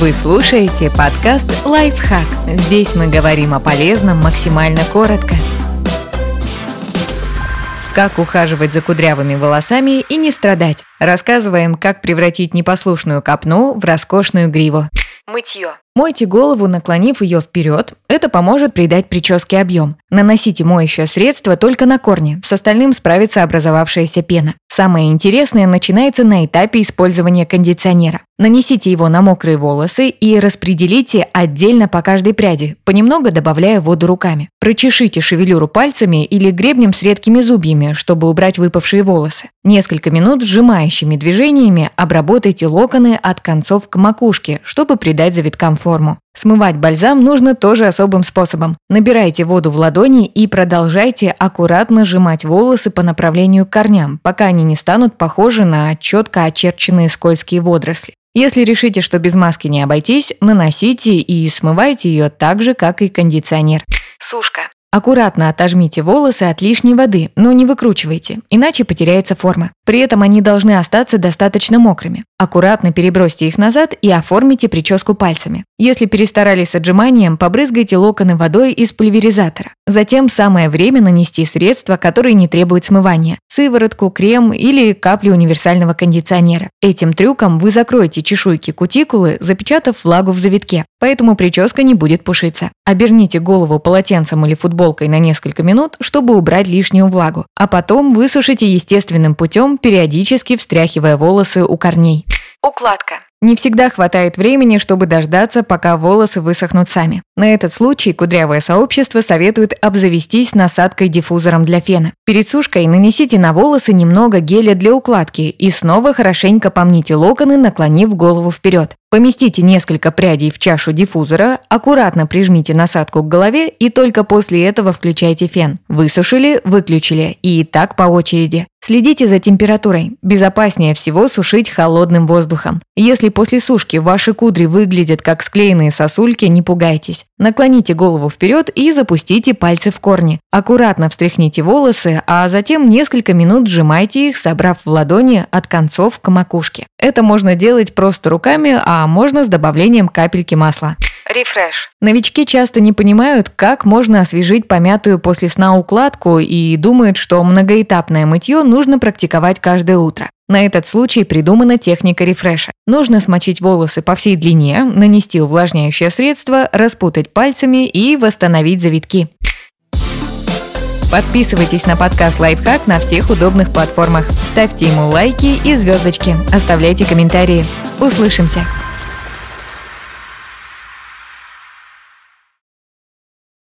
Вы слушаете подкаст «Лайфхак». Здесь мы говорим о полезном максимально коротко. Как ухаживать за кудрявыми волосами и не страдать. Рассказываем, как превратить непослушную копну в роскошную гриву. Мытье. Мойте голову, наклонив ее вперед. Это поможет придать прическе объем. Наносите моющее средство только на корни. С остальным справится образовавшаяся пена. Самое интересное начинается на этапе использования кондиционера. Нанесите его на мокрые волосы и распределите отдельно по каждой пряди, понемногу добавляя воду руками. Прочешите шевелюру пальцами или гребнем с редкими зубьями, чтобы убрать выпавшие волосы. Несколько минут сжимающими движениями обработайте локоны от концов к макушке, чтобы придать завиткам форму. Смывать бальзам нужно тоже особым способом. Набирайте воду в ладони и продолжайте аккуратно сжимать волосы по направлению к корням, пока они не станут похожи на четко очерченные скользкие водоросли. Если решите, что без маски не обойтись, наносите и смывайте ее так же, как и кондиционер. Сушка. Аккуратно отожмите волосы от лишней воды, но не выкручивайте, иначе потеряется форма. При этом они должны остаться достаточно мокрыми. Аккуратно перебросьте их назад и оформите прическу пальцами. Если перестарались с отжиманием, побрызгайте локоны водой из пульверизатора. Затем самое время нанести средства, которые не требуют смывания – сыворотку, крем или капли универсального кондиционера. Этим трюком вы закроете чешуйки кутикулы, запечатав влагу в завитке, поэтому прическа не будет пушиться. Оберните голову полотенцем или футболкой на несколько минут, чтобы убрать лишнюю влагу, а потом высушите естественным путем, периодически встряхивая волосы у корней. Укладка. Не всегда хватает времени, чтобы дождаться, пока волосы высохнут сами. На этот случай кудрявое сообщество советует обзавестись насадкой-диффузором для фена. Перед сушкой нанесите на волосы немного геля для укладки и снова хорошенько помните локоны, наклонив голову вперед. Поместите несколько прядей в чашу диффузора, аккуратно прижмите насадку к голове и только после этого включайте фен. Высушили, выключили и так по очереди. Следите за температурой. Безопаснее всего сушить холодным воздухом. Если после сушки ваши кудри выглядят как склеенные сосульки, не пугайтесь. Наклоните голову вперед и запустите пальцы в корни. Аккуратно встряхните волосы, а затем несколько минут сжимайте их, собрав в ладони от концов к макушке. Это можно делать просто руками, а можно с добавлением капельки масла. Рефреш. Новички часто не понимают, как можно освежить помятую после сна укладку и думают, что многоэтапное мытье нужно практиковать каждое утро. На этот случай придумана техника рефреша. Нужно смочить волосы по всей длине, нанести увлажняющее средство, распутать пальцами и восстановить завитки. Подписывайтесь на подкаст «Лайфхак» на всех удобных платформах. Ставьте ему лайки и звездочки. Оставляйте комментарии. Услышимся!